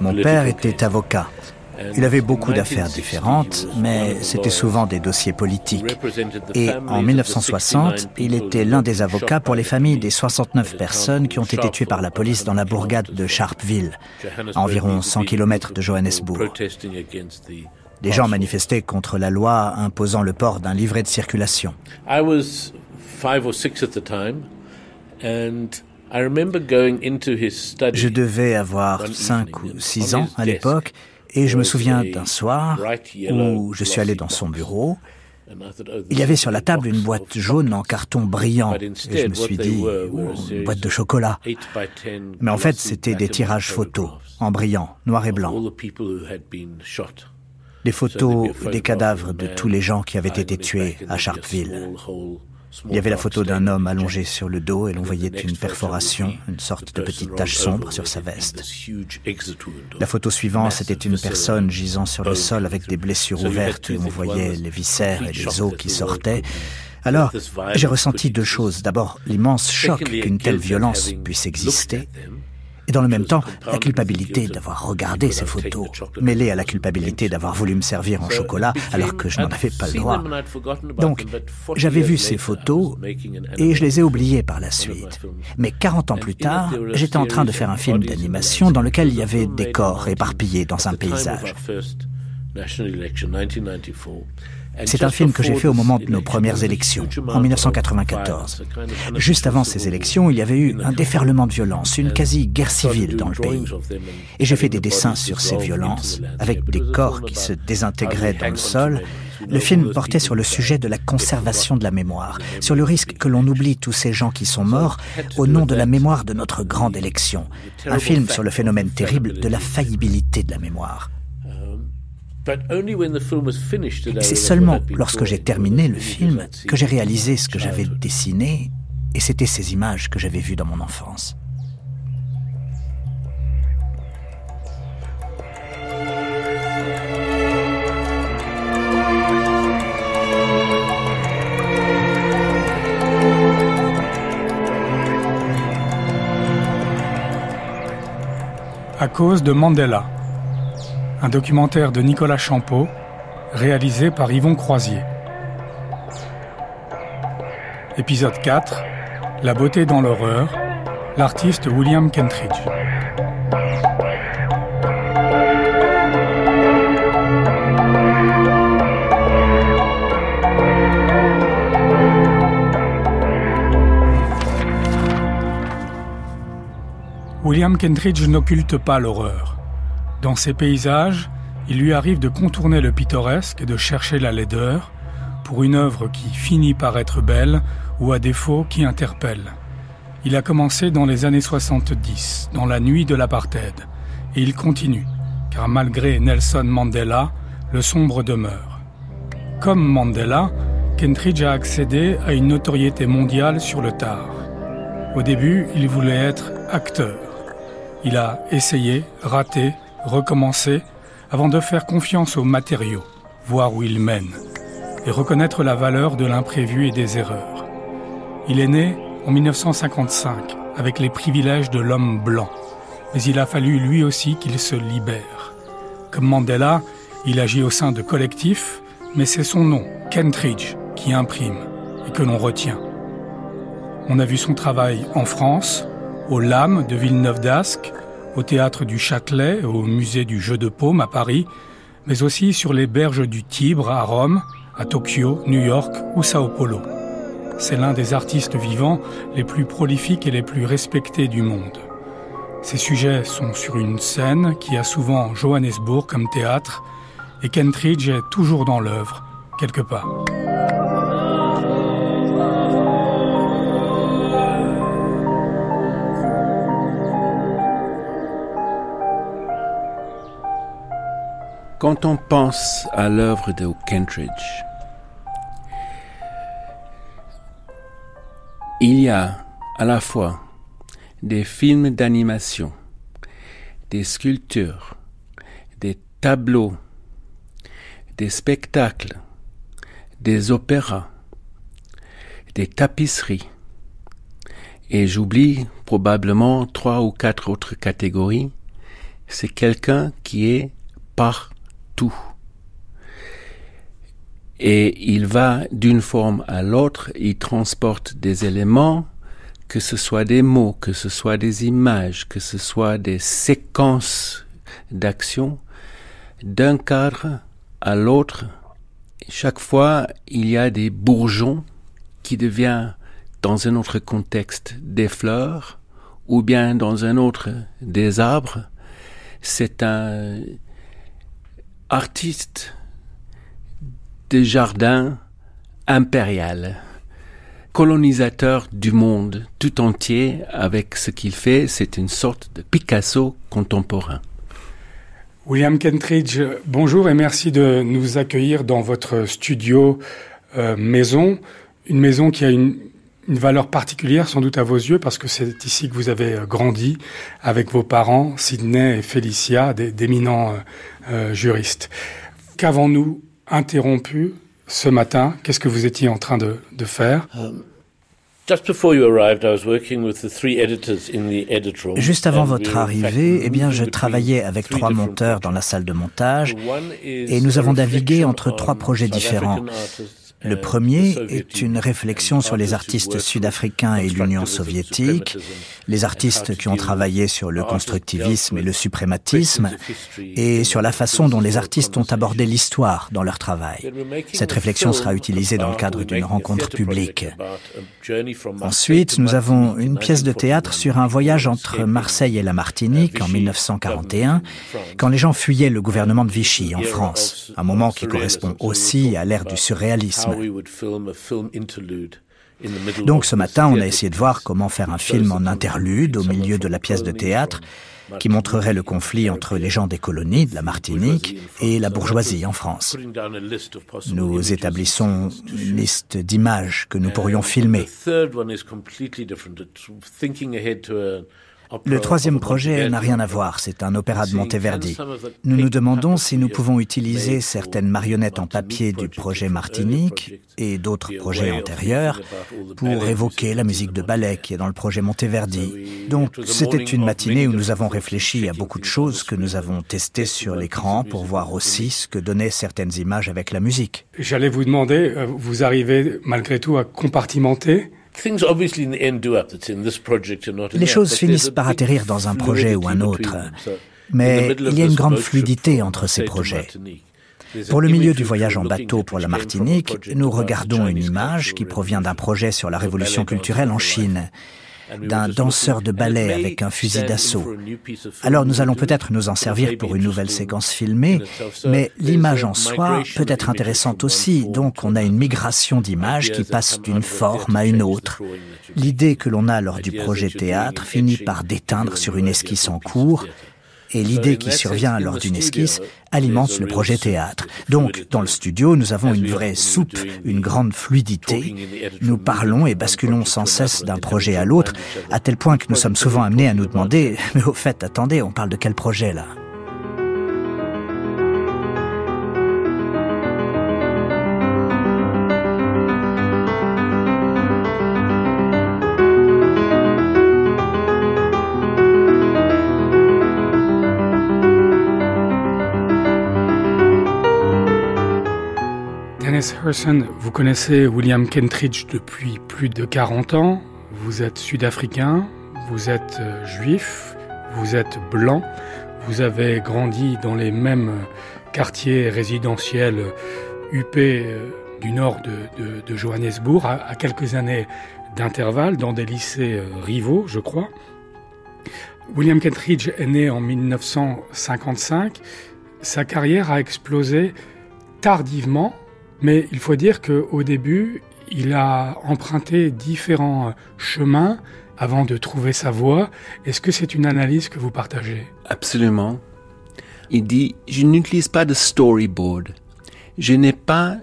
Mon père était avocat. Il avait beaucoup d'affaires différentes, mais c'était souvent des dossiers politiques. Et en 1960, il était l'un des avocats pour les familles des 69 personnes qui ont été tuées par la police dans la bourgade de Sharpeville, à environ 100 km de Johannesburg. Des gens manifestaient contre la loi imposant le port d'un livret de circulation. Je devais avoir 5 ou 6 ans à l'époque et je me souviens d'un soir où je suis allé dans son bureau. Il y avait sur la table une boîte jaune en carton brillant et je me suis dit, une boîte de chocolat. Mais en fait, c'était des tirages photos en brillant, noir et blanc. Des photos des cadavres de tous les gens qui avaient été tués à Sharpeville. Il y avait la photo d'un homme allongé sur le dos et l'on voyait une perforation, une sorte de petite tache sombre sur sa veste. La photo suivante, c'était une personne gisant sur le sol avec des blessures ouvertes et on voyait les viscères et les os qui sortaient. Alors, j'ai ressenti deux choses. D'abord, l'immense choc qu'une telle violence puisse exister et dans le même temps la culpabilité d'avoir regardé ces photos, mêlée à la culpabilité d'avoir voulu me servir en chocolat alors que je n'en avais pas le droit. Donc, j'avais vu ces photos et je les ai oubliées par la suite. Mais 40 ans plus tard, j'étais en train de faire un film d'animation dans lequel il y avait des corps éparpillés dans un paysage. C'est un film que j'ai fait au moment de nos premières élections, en 1994. Juste avant ces élections, il y avait eu un déferlement de violence, une quasi-guerre civile dans le pays. Et j'ai fait des dessins sur ces violences, avec des corps qui se désintégraient dans le sol. Le film portait sur le sujet de la conservation de la mémoire, sur le risque que l'on oublie tous ces gens qui sont morts au nom de la mémoire de notre grande élection. Un film sur le phénomène terrible de la faillibilité de la mémoire. C'est seulement lorsque j'ai terminé le film que j'ai réalisé ce que j'avais dessiné, et c'était ces images que j'avais vues dans mon enfance. À cause de Mandela un documentaire de Nicolas Champeau, réalisé par Yvon Croisier. Épisode 4 La beauté dans l'horreur, l'artiste William Kentridge. William Kentridge n'occulte pas l'horreur. Dans ces paysages, il lui arrive de contourner le pittoresque et de chercher la laideur pour une œuvre qui finit par être belle ou à défaut qui interpelle. Il a commencé dans les années 70, dans la nuit de l'apartheid, et il continue, car malgré Nelson Mandela, le sombre demeure. Comme Mandela, Kentridge a accédé à une notoriété mondiale sur le tard. Au début, il voulait être acteur. Il a essayé, raté, recommencer avant de faire confiance aux matériaux, voir où ils mènent, et reconnaître la valeur de l'imprévu et des erreurs. Il est né en 1955 avec les privilèges de l'homme blanc, mais il a fallu lui aussi qu'il se libère. Comme Mandela, il agit au sein de collectifs, mais c'est son nom, Kentridge, qui imprime et que l'on retient. On a vu son travail en France, au LAM de Villeneuve d'Ascq, au théâtre du Châtelet, au musée du Jeu de Paume à Paris, mais aussi sur les berges du Tibre à Rome, à Tokyo, New York ou Sao Paulo. C'est l'un des artistes vivants les plus prolifiques et les plus respectés du monde. Ces sujets sont sur une scène qui a souvent Johannesburg comme théâtre, et Kentridge est toujours dans l'œuvre, quelque part. Quand on pense à l'œuvre de Kentridge, il y a à la fois des films d'animation, des sculptures, des tableaux, des spectacles, des opéras, des tapisseries. Et j'oublie probablement trois ou quatre autres catégories. C'est quelqu'un qui est par et il va d'une forme à l'autre, il transporte des éléments, que ce soit des mots, que ce soit des images, que ce soit des séquences d'action, d'un cadre à l'autre. Chaque fois, il y a des bourgeons qui deviennent, dans un autre contexte, des fleurs, ou bien dans un autre, des arbres. C'est un, artiste des jardins impérial, colonisateur du monde tout entier avec ce qu'il fait, c'est une sorte de Picasso contemporain. William Kentridge, bonjour et merci de nous accueillir dans votre studio euh, maison, une maison qui a une, une valeur particulière sans doute à vos yeux parce que c'est ici que vous avez euh, grandi avec vos parents, Sidney et Félicia, d'éminents euh, euh, juristes. Qu'avons-nous interrompu ce matin? Qu'est-ce que vous étiez en train de, de faire? Juste avant votre arrivée, eh bien, je travaillais avec trois monteurs dans la salle de montage et nous avons navigué entre trois projets différents. Le premier est une réflexion sur les artistes sud-africains et l'Union soviétique, les artistes qui ont travaillé sur le constructivisme et le suprématisme, et sur la façon dont les artistes ont abordé l'histoire dans leur travail. Cette réflexion sera utilisée dans le cadre d'une rencontre publique. Ensuite, nous avons une pièce de théâtre sur un voyage entre Marseille et la Martinique en 1941, quand les gens fuyaient le gouvernement de Vichy en France, un moment qui correspond aussi à l'ère du surréalisme. Donc ce matin, on a essayé de voir comment faire un film en interlude au milieu de la pièce de théâtre qui montrerait le conflit entre les gens des colonies de la Martinique et la bourgeoisie en France. Nous établissons une liste d'images que nous pourrions filmer. Le troisième projet n'a rien à voir, c'est un opéra de Monteverdi. Nous nous demandons si nous pouvons utiliser certaines marionnettes en papier du projet Martinique et d'autres projets antérieurs pour évoquer la musique de ballet qui est dans le projet Monteverdi. Donc c'était une matinée où nous avons réfléchi à beaucoup de choses que nous avons testées sur l'écran pour voir aussi ce que donnaient certaines images avec la musique. J'allais vous demander, euh, vous arrivez malgré tout à compartimenter les choses finissent par atterrir dans un projet ou un autre, mais il y a une grande fluidité entre ces projets. Pour le milieu du voyage en bateau pour la Martinique, nous regardons une image qui provient d'un projet sur la révolution culturelle en Chine d'un danseur de ballet avec un fusil d'assaut. Alors nous allons peut-être nous en servir pour une nouvelle séquence filmée, mais l'image en soi peut être intéressante aussi, donc on a une migration d'images qui passe d'une forme à une autre. L'idée que l'on a lors du projet théâtre finit par déteindre sur une esquisse en cours, et l'idée qui survient lors d'une esquisse alimente le projet théâtre. Donc, dans le studio, nous avons une vraie soupe, une grande fluidité. Nous parlons et basculons sans cesse d'un projet à l'autre, à tel point que nous sommes souvent amenés à nous demander, mais au fait, attendez, on parle de quel projet là? Vous connaissez William Kentridge depuis plus de 40 ans. Vous êtes sud-africain, vous êtes euh, juif, vous êtes blanc, vous avez grandi dans les mêmes quartiers résidentiels UP euh, du nord de, Johannesburg, à, quelques années d'intervalle, dans des lycées euh, rivaux, je crois. William Kentridge est né en 1955. Sa carrière a explosé tardivement, mais il faut dire qu'au début, il a emprunté différents chemins avant de trouver sa voie. Est-ce que c'est une analyse que vous partagez? Absolument. Il dit, je n'utilise pas de storyboard. Je n'ai pas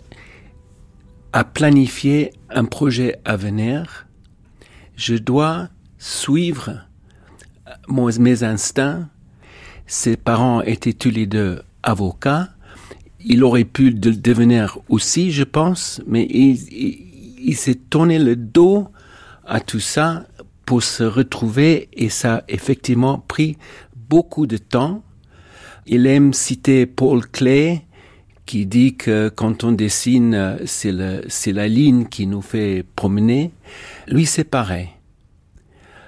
à planifier un projet à venir. Je dois suivre mes instincts. Ses parents étaient tous les deux avocats. Il aurait pu devenir aussi, je pense, mais il s'est tourné le dos à tout ça pour se retrouver et ça a effectivement pris beaucoup de temps. Il aime citer Paul Klee qui dit que quand on dessine, c'est la ligne qui nous fait promener. Lui, c'est pareil.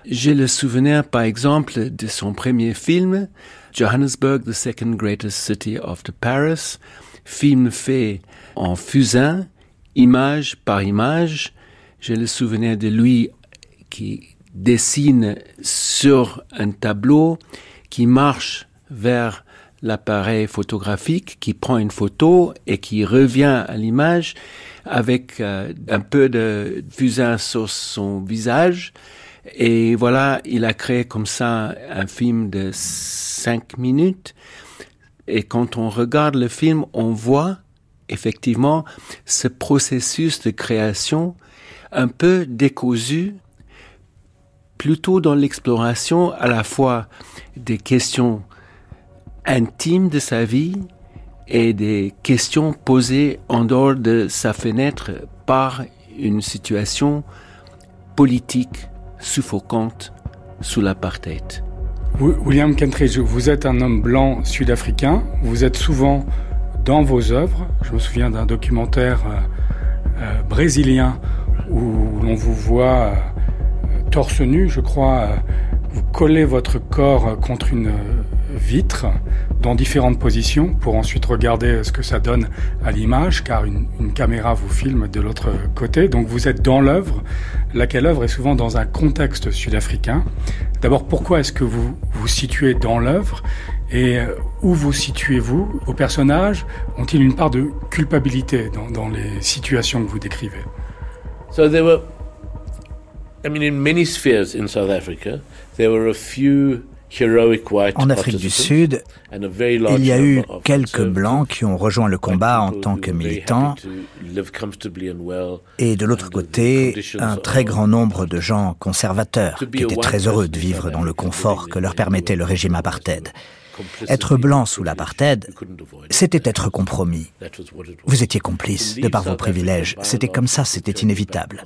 J'ai le souvenir, par exemple, de son premier film, Johannesburg, the second greatest city after Paris, film fait en fusain, image par image. J'ai le souvenir de lui qui dessine sur un tableau, qui marche vers l'appareil photographique, qui prend une photo et qui revient à l'image avec euh, un peu de fusain sur son visage. Et voilà, il a créé comme ça un film de cinq minutes. Et quand on regarde le film, on voit effectivement ce processus de création un peu décousu, plutôt dans l'exploration à la fois des questions intimes de sa vie et des questions posées en dehors de sa fenêtre par une situation politique suffocante sous l'apartheid. William Kentridge, vous êtes un homme blanc sud-africain. Vous êtes souvent dans vos œuvres. Je me souviens d'un documentaire euh, euh, brésilien où l'on vous voit euh, torse nu, je crois. vous collez votre corps contre une vitre dans différentes positions pour ensuite regarder ce que ça donne à l'image, car une, caméra vous filme de l'autre côté. Donc vous êtes dans l'œuvre, laquelle œuvre est souvent dans un contexte sud-africain. D'abord, pourquoi est-ce que vous vous situez dans l'œuvre et euh, où vous situez-vous? Vos personnages ont-ils une part de culpabilité dans, les situations que vous décrivez? So there were, I mean, in many spheres South Africa, there were a few en Afrique du Sud, il y a eu quelques Blancs qui ont rejoint le combat en tant que militants et de l'autre côté, un très grand nombre de gens conservateurs qui étaient très heureux de vivre dans le confort que leur permettait le régime apartheid. Être blanc sous l'apartheid, c'était être compromis. Vous étiez complice de par vos privilèges. C'était comme ça, c'était inévitable.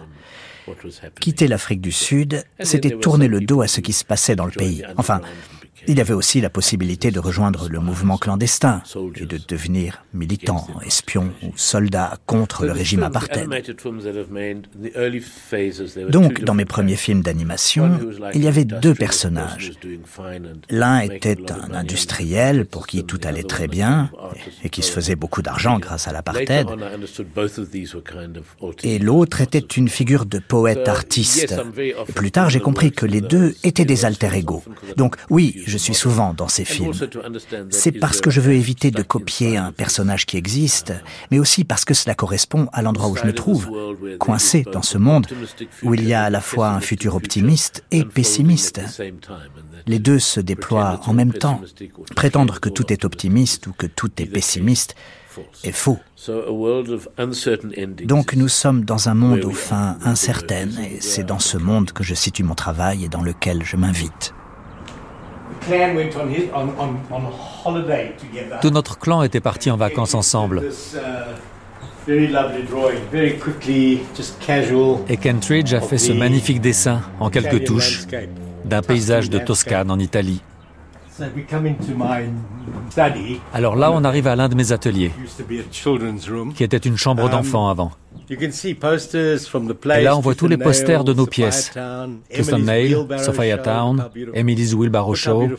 Quitter l'Afrique du Sud, c'était tourner le dos à ce qui se passait dans le pays. Enfin, il y avait aussi la possibilité de rejoindre le mouvement clandestin et de devenir militant, espion ou soldat contre le régime apartheid. Donc, dans mes premiers films d'animation, il y avait deux personnages. L'un était un industriel pour qui tout allait très bien et qui se faisait beaucoup d'argent grâce à l'apartheid. Et l'autre était une figure de poète artiste. Plus tard, j'ai compris que les deux étaient des alter-égaux. Donc, oui, je suis souvent dans ces films. C'est parce que je veux éviter de copier un personnage qui existe, mais aussi parce que cela correspond à l'endroit où je me trouve, coincé dans ce monde où il y a à la fois un futur optimiste et pessimiste. Les deux se déploient en même temps. Prétendre que tout est optimiste ou que tout est pessimiste est faux. Donc nous sommes dans un monde aux fins incertaines et c'est dans ce monde que je situe mon travail et dans lequel je m'invite. Tout notre clan était parti en vacances ensemble. Uh, Et Kentridge a fait ce magnifique dessin en quelques touches d'un paysage de Toscane en Italie. Alors là, on arrive à l'un de mes ateliers, qui était une chambre d'enfant avant. Et là, on voit tous les posters de nos pièces. Custom Nail, Sophia Town, Emily's Wheelbarrow Show.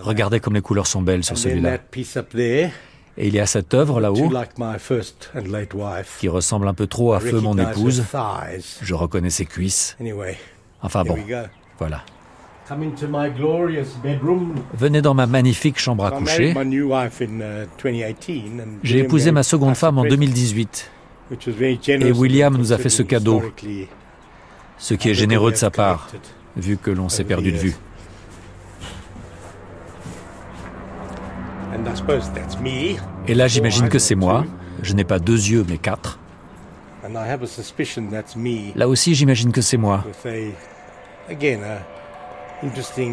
Regardez comme les couleurs sont belles sur celui-là. Et il y a cette œuvre là-haut, qui ressemble un peu trop à Feu, mon épouse. Je reconnais ses cuisses. Enfin bon, voilà. Venez dans ma magnifique chambre à coucher. J'ai épousé ma seconde femme en 2018. Et William nous a fait ce cadeau, ce qui est généreux de sa part, vu que l'on s'est perdu de vue. Et là, j'imagine que c'est moi. Je n'ai pas deux yeux, mais quatre. Là aussi, j'imagine que c'est moi.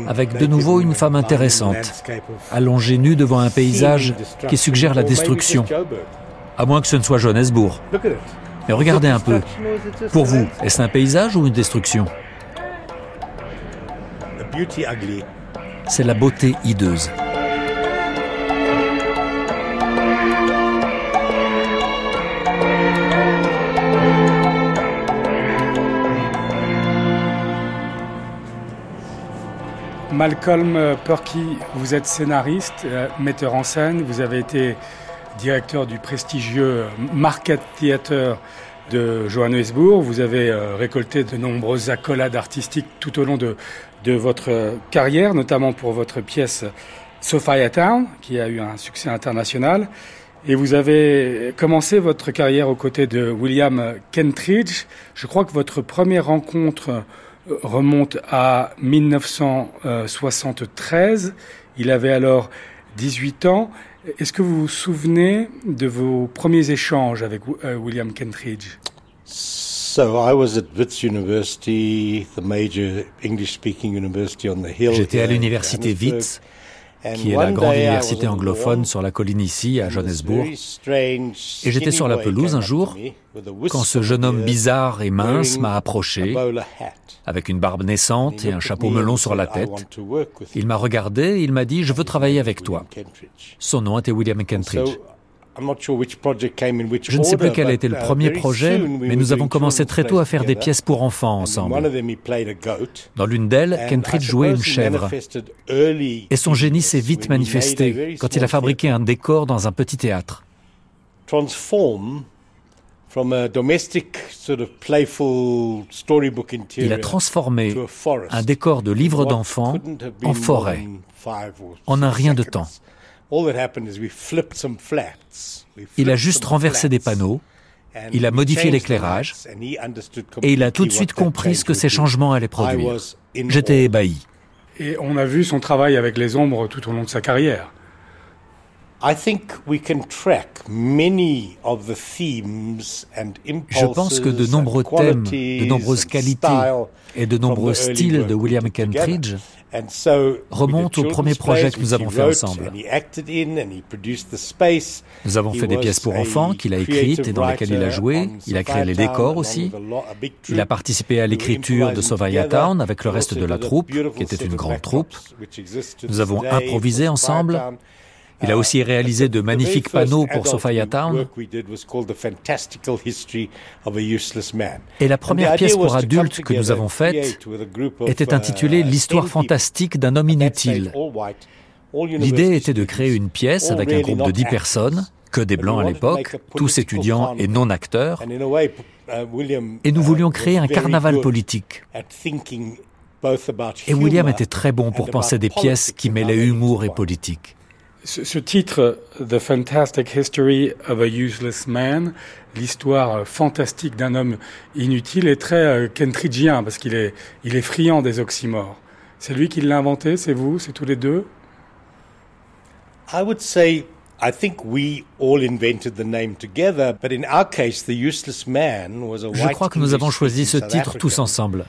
Avec de nouveau une femme intéressante, allongée nue devant un paysage qui suggère la destruction. À moins que ce ne soit Johannesburg. Mais regardez un peu. Pour vous, est-ce un paysage ou une destruction? C'est la beauté hideuse. Malcolm Perky, vous êtes scénariste, euh, metteur en scène, vous avez été directeur du prestigieux Market Theatre de Johannesburg. Vous avez euh, récolté de nombreuses accolades artistiques tout au long de, de votre carrière, notamment pour votre pièce Sophia Town, qui a eu un succès international. Et vous avez commencé votre carrière aux côtés de William Kentridge. Je crois que votre première rencontre remonte à 1973. Il avait alors 18 ans. Est-ce que vous vous souvenez de vos premiers échanges avec euh, William Kentridge? J'étais à l'université Wits qui est la grande université anglophone sur la colline ici, à Johannesburg. Et j'étais sur la pelouse un jour, quand ce jeune homme bizarre et mince m'a approché, avec une barbe naissante et un chapeau melon sur la tête. Il m'a regardé et il m'a dit, je veux travailler avec toi. Son nom était William Kentridge. Je ne sais plus quel a été le premier projet, mais nous avons commencé très tôt à faire des pièces pour enfants ensemble. Dans l'une d'elles, Kentridge jouait une chèvre. Et son génie s'est vite manifesté quand il a fabriqué un décor dans un petit théâtre. Il a transformé un décor de livre d'enfants en forêt en un rien de temps. Il a juste renversé des panneaux, il a modifié l'éclairage. et il a tout de suite compris ce que ces changements allaient produire. J'étais ébahi. Et on a vu son travail avec les ombres tout au long de sa carrière. Je pense que de nombreux thèmes, de nombreuses qualités et de nombreux styles de William Kentridge remontent au premier projet que nous avons fait ensemble. Nous avons fait des pièces pour enfants qu'il a écrites et dans lesquelles il a joué. Il a créé les décors aussi. Il a participé à l'écriture de Sovaya Town avec le reste de la troupe, qui était une grande troupe. Nous avons improvisé ensemble. Il a aussi réalisé de magnifiques panneaux pour Sophia Town. Et la première pièce pour adultes que nous avons faite était intitulée L'histoire fantastique d'un homme inutile. L'idée était de créer une pièce avec un groupe de dix personnes, que des blancs à l'époque, tous étudiants et non acteurs, et nous voulions créer un carnaval politique. Et William était très bon pour penser des pièces qui mêlaient humour et politique. Ce, titre, The Fantastic History of a Useless Man, l'histoire fantastique d'un homme inutile, est très euh, kentridgien parce qu'il est, il est friand des oxymores. C'est lui qui l'a inventé, c'est vous, c'est tous les deux? I would say I think we all invented the name together, but in our case, the useless man was a Je crois que nous avons choisi ce titre tous ensemble.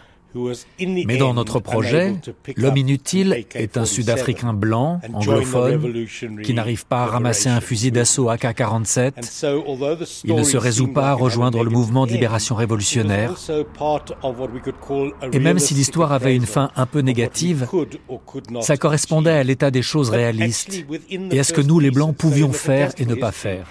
Mais dans notre projet, l'homme inutile est un Sud-Africain blanc, anglophone, qui n'arrive pas à ramasser un fusil d'assaut AK-47. Il ne se résout pas à rejoindre le mouvement de libération révolutionnaire. Et même si l'histoire avait une fin un peu négative, ça correspondait à l'état des choses réalistes et à ce que nous, les Blancs, pouvions faire et ne pas faire.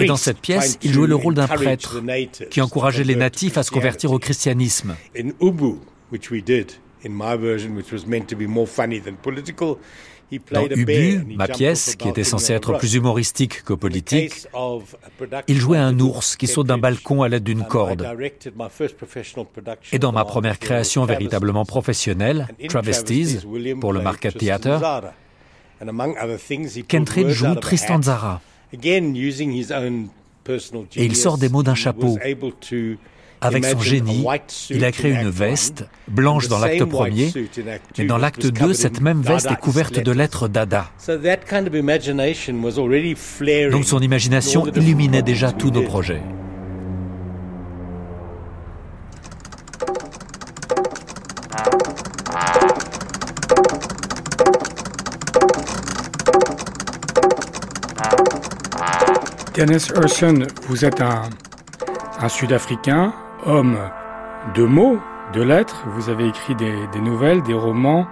Et dans cette pièce, il jouait le rôle d'un prêtre qui encourageait les natifs à se convertir au christianisme. Dans Ubu, ma pièce, qui était censée être plus humoristique que politique, il jouait un ours qui saute d'un balcon à l'aide d'une corde. Et dans ma première création véritablement professionnelle, Travesties, pour le Market Theatre, Kentridge joue Tristan Zara. Et il sort des mots d'un chapeau. Avec son génie, il a créé une veste, blanche dans l'acte premier, mais dans l'acte 2, cette même veste est couverte de lettres Dada. Donc son imagination illuminait déjà tous nos projets. Dennis Urson, vous êtes un, Sud-Africain, homme de mots, de lettres. Vous avez écrit des, des, nouvelles, des romans,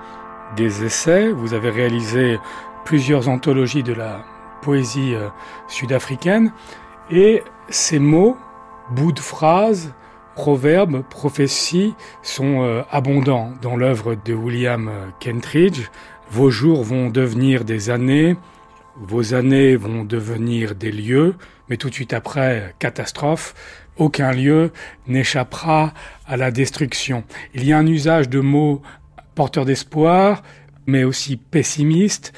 des essais. Vous avez réalisé plusieurs anthologies de la poésie euh, sud-africaine. Et ces mots, bouts de phrases, proverbes, prophéties sont euh, abondants dans l'œuvre de William euh, Kentridge. Vos jours vont devenir des années, vos années vont devenir des lieux, mais tout de suite après, catastrophe, aucun lieu n'échappera à la destruction. Il y a un usage de mots porteurs d'espoir, mais aussi pessimistes,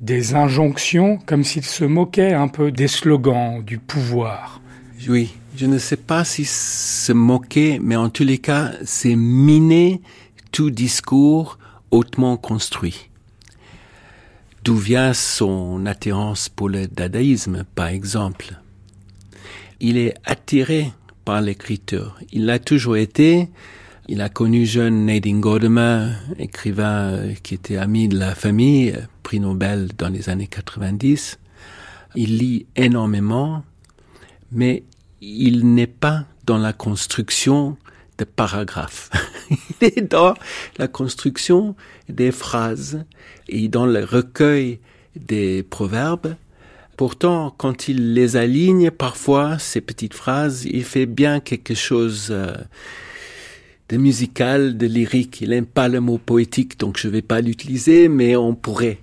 des injonctions, comme s'ils se moquaient un peu des slogans, du pouvoir. Oui, je ne sais pas si se moquer, mais en tous les cas, c'est miner tout discours hautement construit. D'où vient son attirance pour le dadaïsme, par exemple? Il est attiré par l'écriture. Il l'a toujours été. Il a connu jeune Nadine Gordimer, écrivain euh, qui était ami de la famille, prix Nobel dans les années 90. Il lit énormément, mais il n'est pas dans la construction de paragraphes. il est dans la construction des phrases et dans le recueil des proverbes. Pourtant, quand il les aligne, parfois, ces petites phrases, il fait bien quelque chose euh, de musical, de lyrique. Il n'aime pas le mot poétique, donc je ne vais pas l'utiliser, mais on pourrait.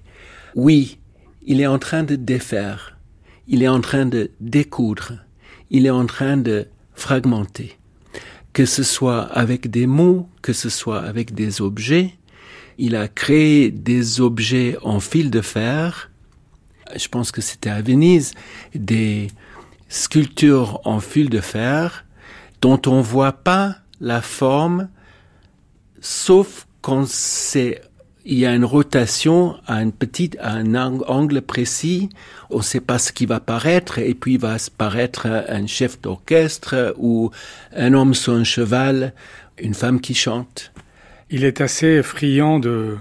Oui, il est en train de défaire. Il est en train de découdre. Il est en train de fragmenter que ce soit avec des mots, que ce soit avec des objets. Il a créé des objets en fil de fer. Je pense que c'était à Venise, des sculptures en fil de fer dont on voit pas la forme, sauf quand c'est il y a une rotation à une petite, à un angle précis. On ne sait pas ce qui va paraître et puis il va paraître un chef d'orchestre ou un homme sur un cheval, une femme qui chante. Il est assez friand de,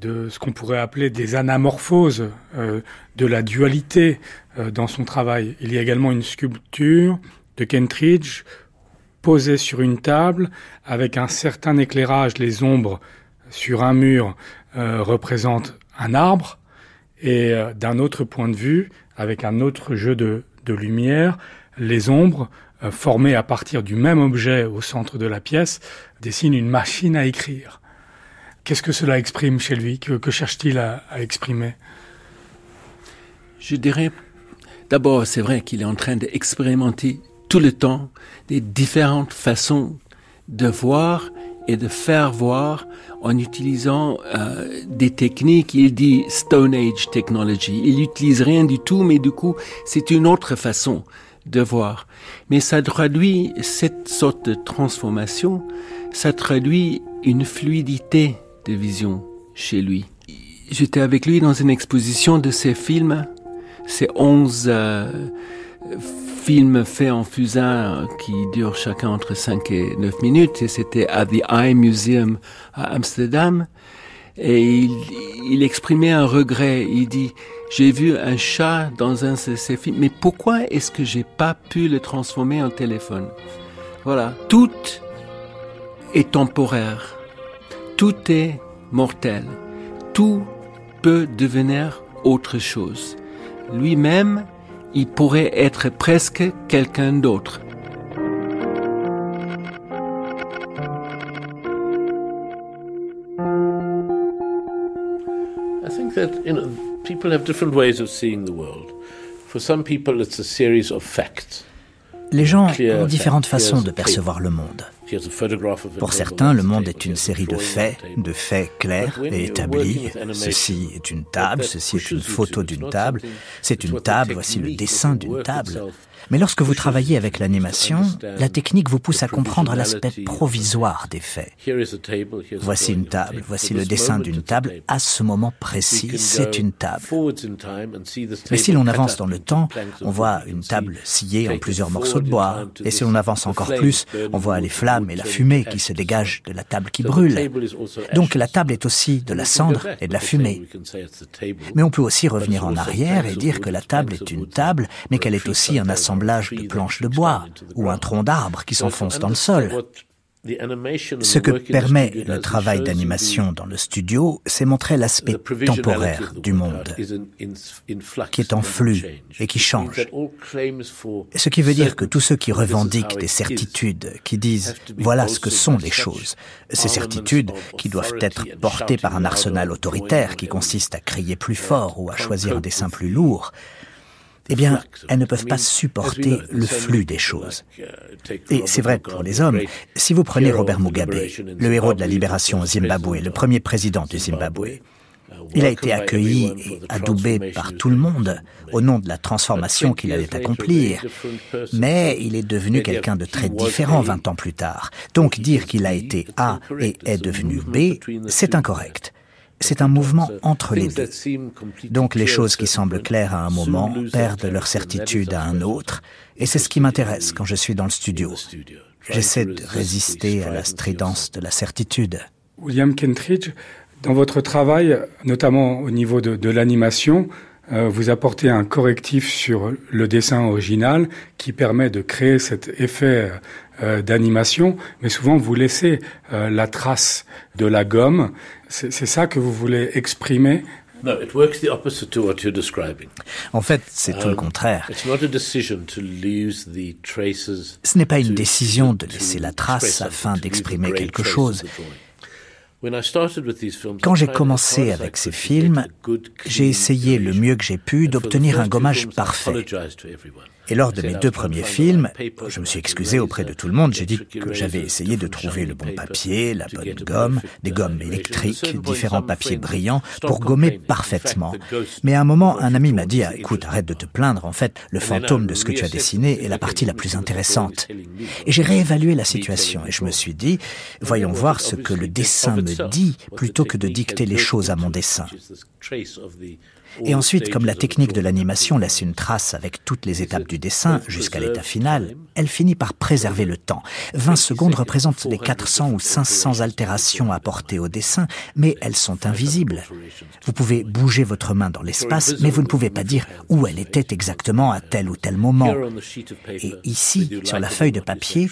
de ce qu'on pourrait appeler des anamorphoses, euh, de la dualité euh, dans son travail. Il y a également une sculpture de Kentridge posée sur une table avec un certain éclairage, les ombres sur un mur euh, représente un arbre et euh, d'un autre point de vue, avec un autre jeu de, de lumière, les ombres euh, formées à partir du même objet au centre de la pièce dessinent une machine à écrire. Qu'est-ce que cela exprime chez lui? Que, cherche-t-il à, à exprimer? Je dirais, d'abord, c'est vrai qu'il est en train d'expérimenter tout le temps des différentes façons de voir et de faire voir en utilisant euh, des techniques. Il dit Stone Age Technology. Il n'utilise rien du tout, mais du coup, c'est une autre façon de voir. Mais ça traduit cette sorte de transformation, ça traduit une fluidité de vision chez lui. J'étais avec lui dans une exposition de ses films, ces onze euh, film fait en fusain qui dure chacun entre 5 et 9 minutes et c'était à The Eye Museum à Amsterdam et il exprimait un regret. Il dit, j'ai vu un chat dans un de ces films, mais pourquoi est-ce que j'ai pas pu le transformer en téléphone? Voilà. Tout est temporaire. Tout est mortel. Tout peut devenir autre chose. Lui-même il pourrait être presque quelqu'un d'autre. think that people have different ways of seeing the world. For some people, it's a series of facts. Les gens ont différentes façons de percevoir le monde. Pour certains, le monde est une série de faits, de faits clairs et établis. Ceci est une table, ceci est une photo d'une table, c'est une table, voici le dessin d'une table. Mais lorsque vous travaillez avec l'animation, la technique vous pousse à comprendre l'aspect provisoire des faits. Voici une table, voici le dessin d'une table. À ce moment précis, c'est une table. Mais si l'on avance dans le temps, on voit une table sciée en plusieurs morceaux de bois. Et si l'on avance encore plus, on voit les flammes et la fumée qui se dégagent de la table qui brûle. Donc la table est aussi de la cendre et de la fumée. Mais on peut aussi revenir en arrière et dire que la table est une table, mais qu'elle est aussi un assemblage de planches de bois ou un tronc d'arbre qui s'enfonce dans le sol. Ce que permet le travail d'animation dans le studio, c'est montrer l'aspect temporaire du monde, qui est en flux et qui change. Ce qui veut dire que tous ceux qui revendiquent des certitudes, qui disent voilà ce que sont les choses, ces certitudes qui doivent être portées par un arsenal autoritaire qui consiste à crier plus fort ou à choisir un dessin plus lourd, eh bien, elles ne peuvent pas supporter le flux des choses. Et c'est vrai pour les hommes. Si vous prenez Robert Mugabe, le héros de la libération au Zimbabwe, le premier président du Zimbabwe, il a été accueilli et adoubé par tout le monde au nom de la transformation qu'il allait accomplir. Mais il est devenu quelqu'un de très différent 20 ans plus tard. Donc dire qu'il a été A et est devenu B, c'est incorrect c'est un mouvement entre les deux. Donc les choses qui semblent claires à un moment perdent leur certitude à un autre, et c'est ce qui m'intéresse quand je suis dans le studio. J'essaie de résister à la stridence de la certitude. William Kentridge, dans votre travail, notamment au niveau de, l'animation, vous apportez un correctif sur le dessin original qui permet de créer cet effet euh, d'animation, mais souvent vous laissez euh, la trace de la gomme. C'est ça que vous voulez exprimer? En fait, c'est tout le um, contraire. Ce n'est pas une décision de laisser la trace afin d'exprimer quelque chose. Quand j'ai commencé avec ces films, j'ai essayé le mieux que j'ai pu d'obtenir un gommage parfait. Et lors de mes deux premiers films, je me suis excusé auprès de tout le monde. J'ai dit que j'avais essayé de trouver le bon papier, la bonne gomme, des gommes électriques, différents papiers brillants pour gommer parfaitement. Mais à un moment, un ami m'a dit, ah, écoute, arrête de te plaindre. En fait, le fantôme de ce que tu as dessiné est la partie la plus intéressante. Et j'ai réévalué la situation et je me suis dit, voyons voir ce que le dessin me dit plutôt que de dicter les choses à mon dessin. Et ensuite, comme la technique de l'animation laisse une trace avec toutes les étapes du dessin jusqu'à l'état final, elle finit par préserver le temps. 20 secondes représentent les 400 ou 500 altérations apportées au dessin, mais elles sont invisibles. Vous pouvez bouger votre main dans l'espace, mais vous ne pouvez pas dire où elle était exactement à tel ou tel moment. Et ici, sur la feuille de papier,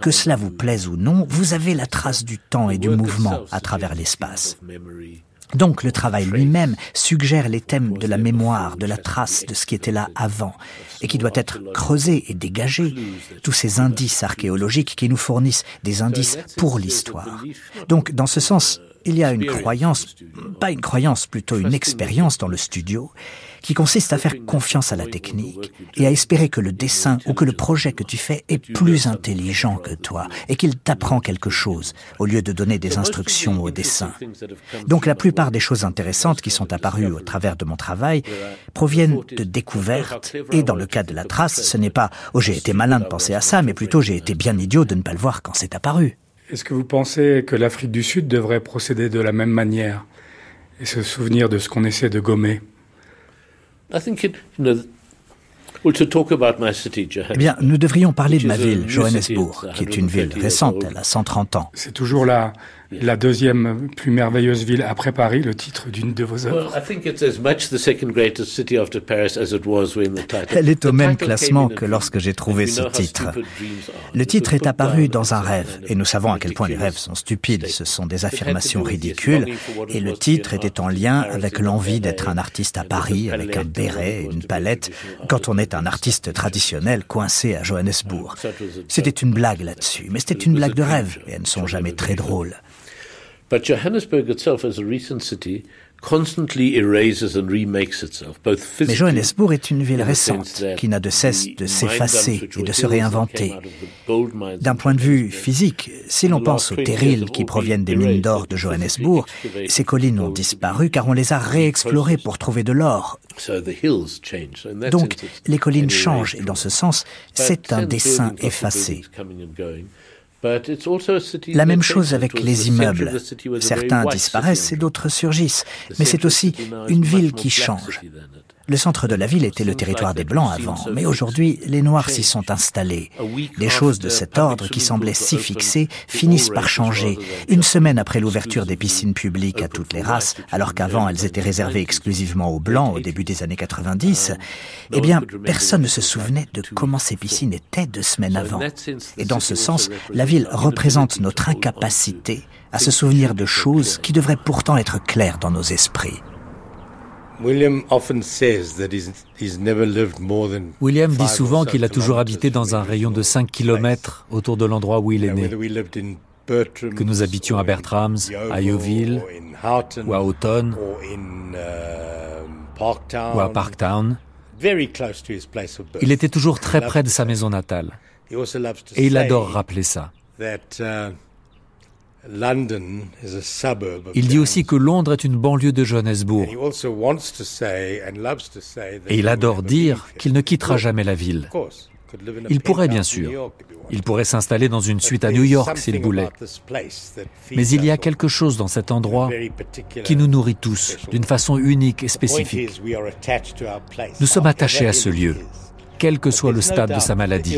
que cela vous plaise ou non, vous avez la trace du temps et du mouvement à travers l'espace. Donc le travail lui-même suggère les thèmes de la mémoire, de la trace de ce qui était là avant, et qui doit être creusé et dégagé, tous ces indices archéologiques qui nous fournissent des indices pour l'histoire. Donc dans ce sens, il y a une croyance, pas une croyance, plutôt une expérience dans le studio, qui consiste à faire confiance à la technique et à espérer que le dessin ou que le projet que tu fais est plus intelligent que toi et qu'il t'apprend quelque chose au lieu de donner des instructions au dessin. Donc la plupart des choses intéressantes qui sont apparues au travers de mon travail proviennent de découvertes et dans le cas de la trace, ce n'est pas « oh j'ai été malin de penser à ça », mais plutôt « j'ai été bien idiot de ne pas le voir quand c'est apparu ». Est-ce que vous pensez que l'Afrique du Sud devrait procéder de la même manière et se souvenir de ce qu'on essaie de gommer? Eh bien, nous devrions parler de ma ville, Johannesburg, qui est une ville récente, elle a 130 ans. C'est toujours là la deuxième plus merveilleuse ville après Paris, le titre d'une de vos œuvres Elle est au même classement que lorsque j'ai trouvé ce titre. Le titre est apparu dans un rêve, et nous savons à quel point les rêves sont stupides, ce sont des affirmations ridicules, et le titre était en lien avec l'envie d'être un artiste à Paris, avec un béret et une palette, quand on est un artiste traditionnel coincé à Johannesburg. C'était une blague là-dessus, mais c'était une blague de rêve, et elles ne sont jamais très drôles. But Johannesburg itself, as a recent city, mais Johannesburg est une ville récente qui n'a de cesse de s'effacer et de se réinventer. D'un point de vue physique, si l'on pense aux terrils qui proviennent des mines d'or de Johannesburg, ces collines ont disparu car on les a réexplorées pour trouver de l'or. Donc, les collines changent et dans ce sens, c'est un dessin effacé. La même chose avec les immeubles. Certains disparaissent et d'autres surgissent, mais c'est aussi une ville qui change. Le centre de la ville était le territoire des Blancs avant, mais aujourd'hui, les Noirs s'y sont installés. Des choses de cet ordre qui semblaient si fixées finissent par changer. Une semaine après l'ouverture des piscines publiques à toutes les races, alors qu'avant elles étaient réservées exclusivement aux Blancs au début des années 90, eh bien, personne ne se souvenait de comment ces piscines étaient deux semaines avant. Et dans ce sens, la ville représente notre incapacité à se souvenir de choses qui devraient pourtant être claires dans nos esprits. William dit souvent qu'il a toujours habité dans un rayon de 5 km autour de l'endroit où il est né. Que nous habitions à Bertrams, à Yeovil, ou à Houghton, ou à Parktown, il était toujours très près de sa maison natale. Et il adore rappeler ça. Il dit aussi que Londres est une banlieue de Johannesburg. Et il adore dire qu'il ne quittera jamais la ville. Il pourrait bien sûr. Il pourrait s'installer dans une suite à New York s'il voulait. Mais il y a quelque chose dans cet endroit qui nous nourrit tous d'une façon unique et spécifique. Nous sommes attachés à ce lieu, quel que soit le stade de sa maladie.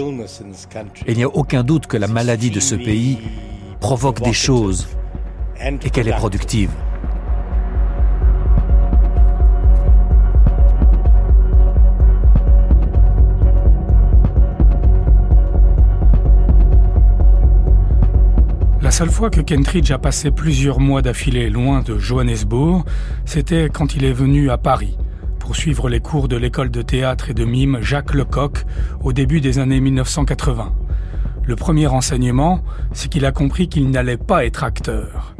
Et il n'y a aucun doute que la maladie de ce pays provoque des choses et qu'elle est productive. La seule fois que Kentridge a passé plusieurs mois d'affilée loin de Johannesburg, c'était quand il est venu à Paris pour suivre les cours de l'école de théâtre et de mime Jacques Lecoq au début des années 1980. Le premier enseignement, c'est qu'il a compris qu'il n'allait pas être acteur.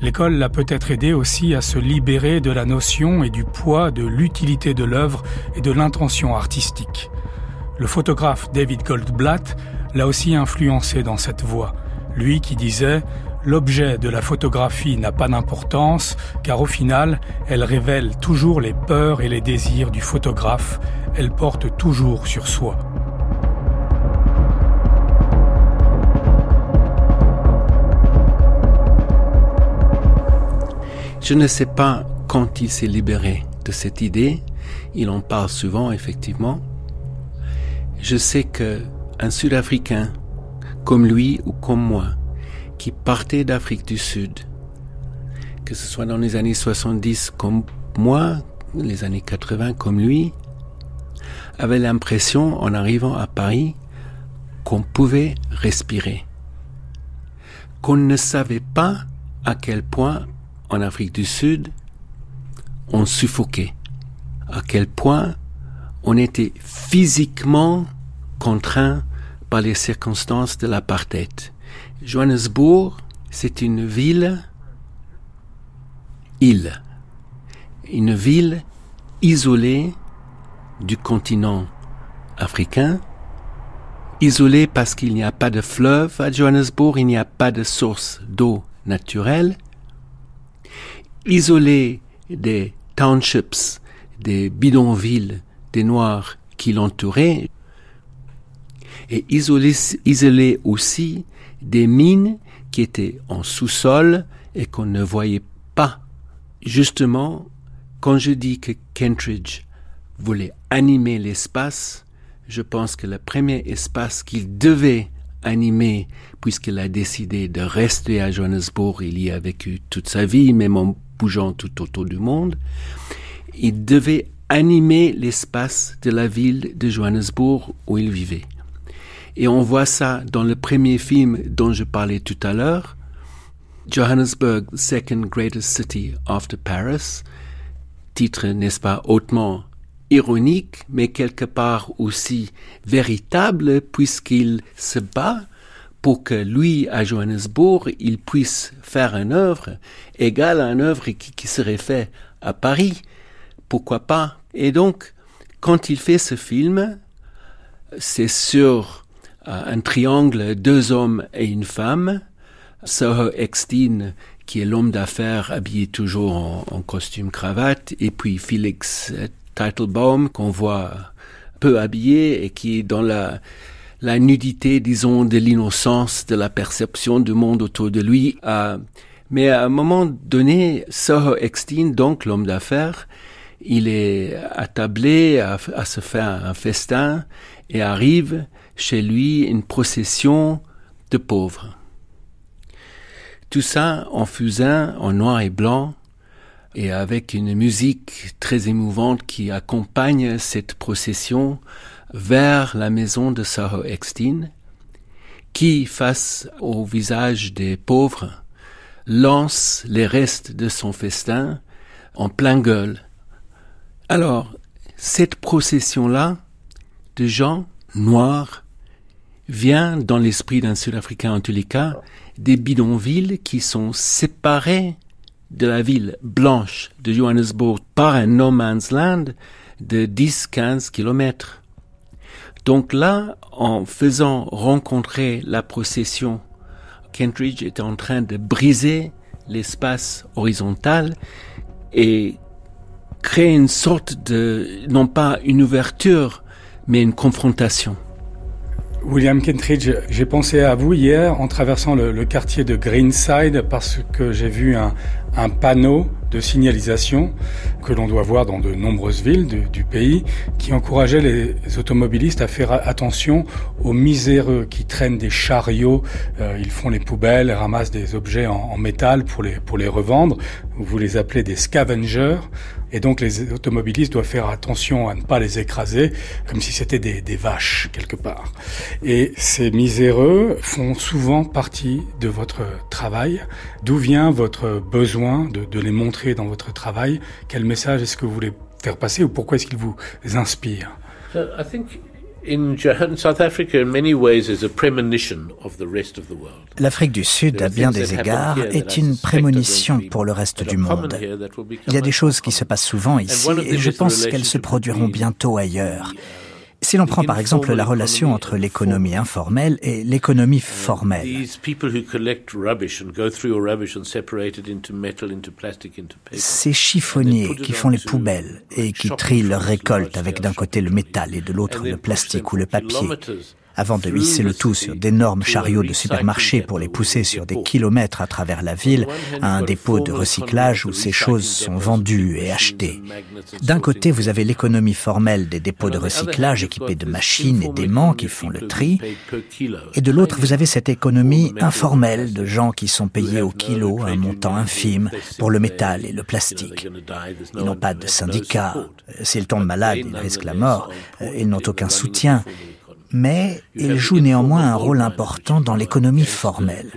L'école l'a peut-être aidé aussi à se libérer de la notion et du poids de l'utilité de l'œuvre et de l'intention artistique. Le photographe David Goldblatt l'a aussi influencé dans cette voie, lui qui disait L'objet de la photographie n'a pas d'importance car au final, elle révèle toujours les peurs et les désirs du photographe, elle porte toujours sur soi. Je ne sais pas quand il s'est libéré de cette idée. Il en parle souvent, effectivement. Je sais que un Sud-Africain, comme lui ou comme moi, qui partait d'Afrique du Sud, que ce soit dans les années 70 comme moi, les années 80 comme lui, avait l'impression, en arrivant à Paris, qu'on pouvait respirer, qu'on ne savait pas à quel point en Afrique du Sud, on suffoquait. À quel point on était physiquement contraint par les circonstances de l'apartheid. Johannesburg, c'est une ville île, une ville isolée du continent africain, isolée parce qu'il n'y a pas de fleuve à Johannesburg, il n'y a pas de source d'eau naturelle, isolé des townships, des bidonvilles des Noirs qui l'entouraient, et isolé, aussi des mines qui étaient en sous-sol et qu'on ne voyait pas. Justement, quand je dis que Kentridge voulait animer l'espace, je pense que le premier espace qu'il devait animer, puisqu'il a décidé de rester à Johannesburg, il y a vécu toute sa vie, même en bougeant tout autour du monde, il devait animer l'espace de la ville de Johannesburg où il vivait. Et on voit ça dans le premier film dont je parlais tout à l'heure, Johannesburg, second greatest city after Paris, titre, n'est-ce pas, hautement ironique, mais quelque part aussi véritable, puisqu'il se bat pour que lui, à Johannesburg, il puisse faire une œuvre égale à une œuvre qui, serait faite à Paris. Pourquoi pas? Et donc, quand il fait ce film, c'est sur euh, un triangle, deux hommes et une femme. Soho Eckstein, qui est l'homme d'affaires habillé toujours en, costume cravate, et puis Felix Teitelbaum, qu'on voit peu habillé et qui est dans la, la nudité, disons, de l'innocence, de la perception du monde autour de lui. Mais à un moment donné, Soho Eckstein, donc l'homme d'affaires, il est attablé à, à se faire un festin et arrive chez lui une procession de pauvres. Tout ça en fusain, en noir et blanc, et avec une musique très émouvante qui accompagne cette procession vers la maison de Sarah Eckstein, qui, face au visage des pauvres, lance les restes de son festin en plein gueule. Alors, cette procession-là de gens noirs vient dans l'esprit d'un Sud-Africain cas des bidonvilles qui sont séparés de la ville blanche de Johannesburg par un no man's land de 10-15 kilomètres. Donc là, en faisant rencontrer la procession, Kentridge était en train de briser l'espace horizontal et créer une sorte de, non pas une ouverture, mais une confrontation. William Kentridge, j'ai pensé à vous hier en traversant le, quartier de Greenside parce que j'ai vu un, panneau de signalisation que l'on doit voir dans de nombreuses villes du, pays qui encourageait les automobilistes à faire attention aux miséreux qui traînent des chariots, euh, ils font les poubelles, ramassent des objets en, métal pour les revendre, vous les appelez des scavengers. Et donc les automobilistes doivent faire attention à ne pas les écraser, comme si c'était des, vaches quelque part. Et ces miséreux font souvent partie de votre travail. D'où vient votre besoin de, les montrer dans votre travail? Quel message est-ce que vous voulez faire passer ou pourquoi est-ce qu'ils vous inspirent? L'Afrique du Sud, à bien des égards, est une prémonition pour le reste du monde. Il y a des choses qui se passent souvent ici et je pense qu'elles se produiront bientôt ailleurs. Si l'on prend par exemple la relation entre l'économie informelle et l'économie formelle, ces chiffonniers qui font les poubelles et qui trient leurs récoltes avec d'un côté le métal et de l'autre le plastique ou le papier, avant de hisser le tout sur d'énormes chariots de supermarché pour les pousser sur des kilomètres à travers la ville à un dépôt de recyclage où ces choses sont vendues et achetées. D'un côté, vous avez l'économie formelle des dépôts de recyclage équipés de machines et d'aimants qui font le tri, et de l'autre, vous avez cette économie informelle de gens qui sont payés au kilo un montant infime pour le métal et le plastique. Ils n'ont pas de syndicat. S'ils tombent malades, ils risquent la mort. Ils n'ont aucun soutien mais il joue néanmoins un rôle important dans l'économie formelle.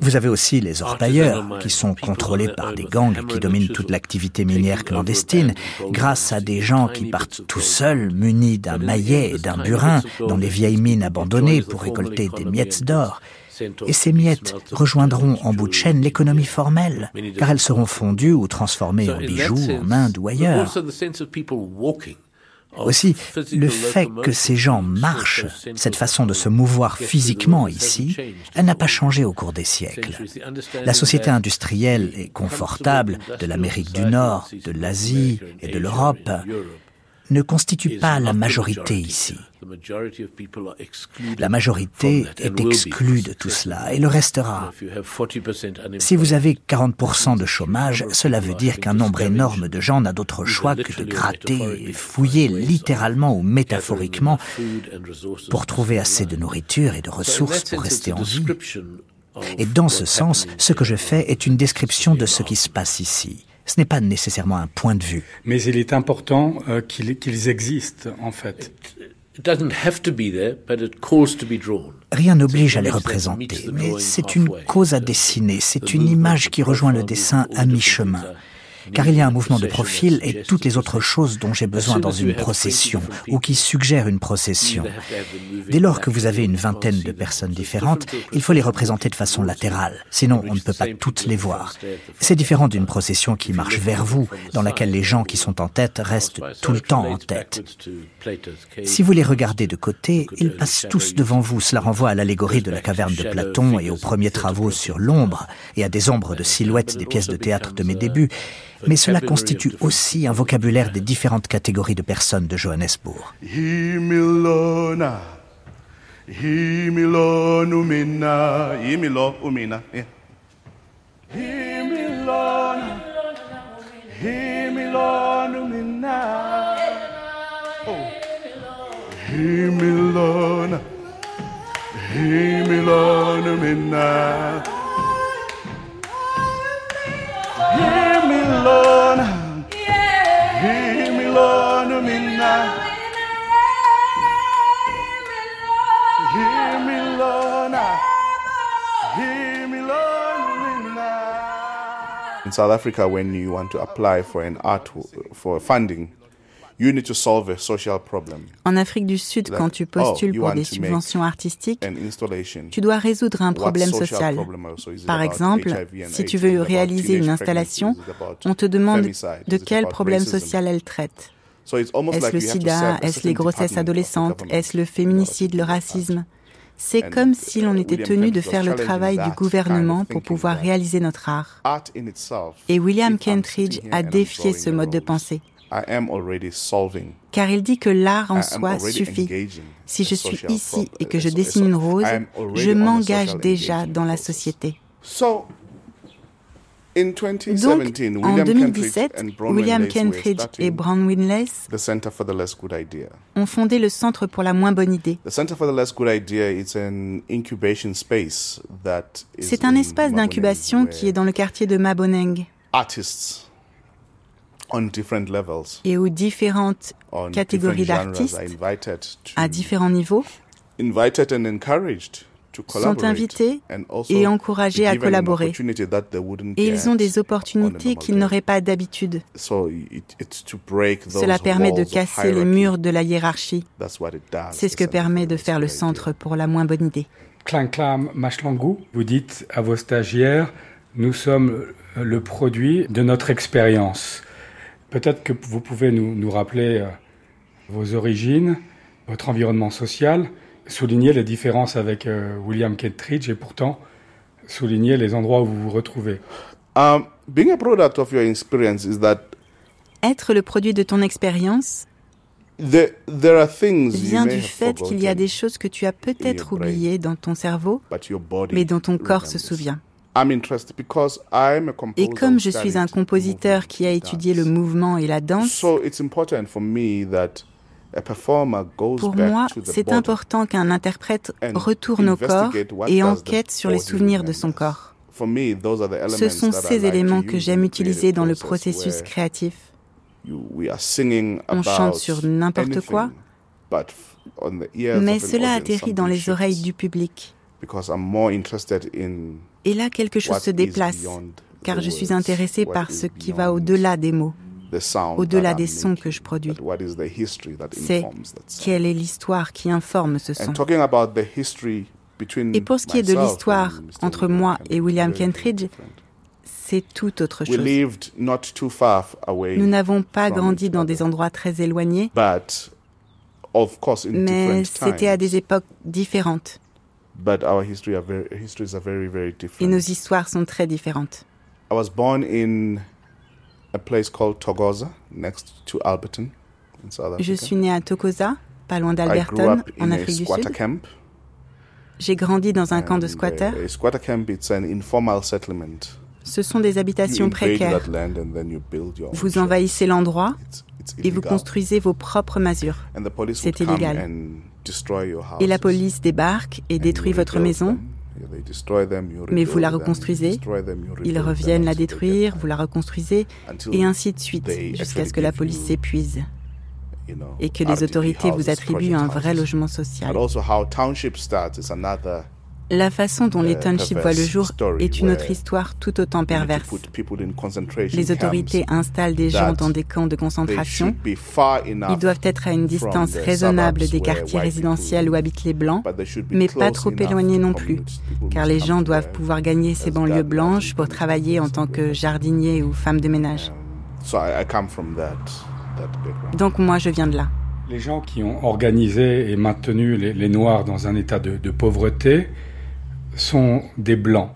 Vous avez aussi les orpailleurs, qui sont contrôlés par des gangs qui dominent toute l'activité minière clandestine, grâce à des gens qui partent tout seuls, munis d'un maillet et d'un burin, dans les vieilles mines abandonnées pour récolter des miettes d'or. Et ces miettes rejoindront en bout de chaîne l'économie formelle, car elles seront fondues ou transformées en bijoux en Inde ou ailleurs. Aussi, le fait que ces gens marchent, cette façon de se mouvoir physiquement ici, elle n'a pas changé au cours des siècles. La société industrielle est confortable de l'Amérique du Nord, de l'Asie et de l'Europe ne constitue pas la majorité ici. La majorité est exclue de tout cela et le restera. Si vous avez 40% de chômage, cela veut dire qu'un nombre énorme de gens n'a d'autre choix que de gratter et fouiller littéralement ou métaphoriquement pour trouver assez de nourriture et de ressources pour rester en vie. Et dans ce sens, ce que je fais est une description de ce qui se passe ici. Ce n'est pas nécessairement un point de vue. Mais il est important euh, qu'ils existent, en fait. Rien n'oblige à les représenter, mais c'est une cause à dessiner, c'est une image qui rejoint le dessin à mi-chemin. Car il y a un mouvement de profil et toutes les autres choses dont j'ai besoin dans une procession ou qui suggèrent une procession. Dès lors que vous avez une vingtaine de personnes différentes, il faut les représenter de façon latérale, sinon on ne peut pas toutes les voir. C'est différent d'une procession qui marche vers vous, dans laquelle les gens qui sont en tête restent tout le temps en tête. Si vous les regardez de côté, ils passent tous devant vous. Cela renvoie à l'allégorie de la caverne de Platon et aux premiers travaux sur l'ombre et à des ombres de silhouettes des pièces de théâtre de mes débuts. Mais cela constitue aussi un vocabulaire des différentes catégories de personnes de Johannesburg. Himilona, Himilona mina. Himilona, Himilona mina. Himilona, Himilona mina. In South Africa, when you want to apply for an art for funding, En Afrique du Sud, quand tu postules oh, pour des subventions artistiques, tu dois résoudre un problème social. Par exemple, si tu veux réaliser une installation, on te demande de quel problème social elle traite. Est-ce le sida? Est-ce les grossesses adolescentes? Est-ce le féminicide, le racisme? C'est comme si l'on était tenu de faire le travail du gouvernement pour pouvoir réaliser notre art. Et William Kentridge a défié ce mode de pensée. Car il dit que l'art en soi suffit. Si je suis ici et que je dessine une rose, je m'engage déjà dans la société. Donc, en 2017, William Kentridge et Brown Winless ont fondé le Centre pour la moins bonne idée. C'est un espace d'incubation qui est dans le quartier de Maboneng et où différentes catégories d'artistes à différents niveaux sont invités et encouragés à collaborer. Et ils ont des opportunités qu'ils n'auraient pas d'habitude. Cela permet de casser les murs de la hiérarchie. C'est ce que permet de faire le Centre pour la moins bonne idée. Machlangu, vous dites à vos stagiaires, nous sommes le produit de notre expérience. Peut-être que vous pouvez nous, rappeler euh, vos origines, votre environnement social, souligner les différences avec euh, William Kentridge et pourtant souligner les endroits où vous vous retrouvez. Um, Être le produit de ton expérience vient du fait qu'il y a des choses que tu as peut-être oubliées dans ton cerveau, mais dont ton corps se souvient. Et comme je suis un compositeur qui a étudié le mouvement et la danse, pour moi, c'est important qu'un interprète retourne au corps et enquête sur les souvenirs de son corps. Ce sont ces éléments que j'aime utiliser dans le processus créatif. On chante sur n'importe quoi, mais cela atterrit dans les oreilles du public. Et là, quelque chose se déplace, car je suis intéressé par ce qui va au-delà des mots, au-delà des sons que je produis. C'est quelle est l'histoire qui informe ce son. Et pour ce qui est de l'histoire entre moi et William Kentridge, c'est tout autre chose. Nous n'avons pas grandi dans des endroits très éloignés, mais c'était à des époques différentes. But our history are very, histories are very, very different. Et nos histoires sont très différentes. I was born in a place called Togoza, next to Alberton, in South Africa. Je suis né à Togoza, pas loin d'Alberton, en Afrique du Sud. Camp. J'ai grandi dans un camp de squatters. A squatter camp, it's an informal settlement. Ce sont des habitations précaires. Vous envahissez l'endroit et vous construisez vos propres masures. C'est illégal. Et la police débarque et détruit votre maison, mais vous la reconstruisez, ils reviennent la détruire, vous la reconstruisez, et ainsi de suite, jusqu'à ce que la police s'épuise. et que les autorités vous attribuent un vrai logement social. La façon dont les townships voient le jour est une autre histoire tout autant perverse. Les autorités installent des gens dans des camps de concentration. Ils doivent être à une distance raisonnable des quartiers résidentiels où habitent les Blancs, mais pas trop éloignés non plus, car les gens doivent pouvoir gagner ces banlieues blanches pour travailler en tant que jardinier ou femme de ménage. Donc moi, je viens de là. Les gens qui ont organisé et maintenu les, Noirs dans un état de, pauvreté sont des Blancs.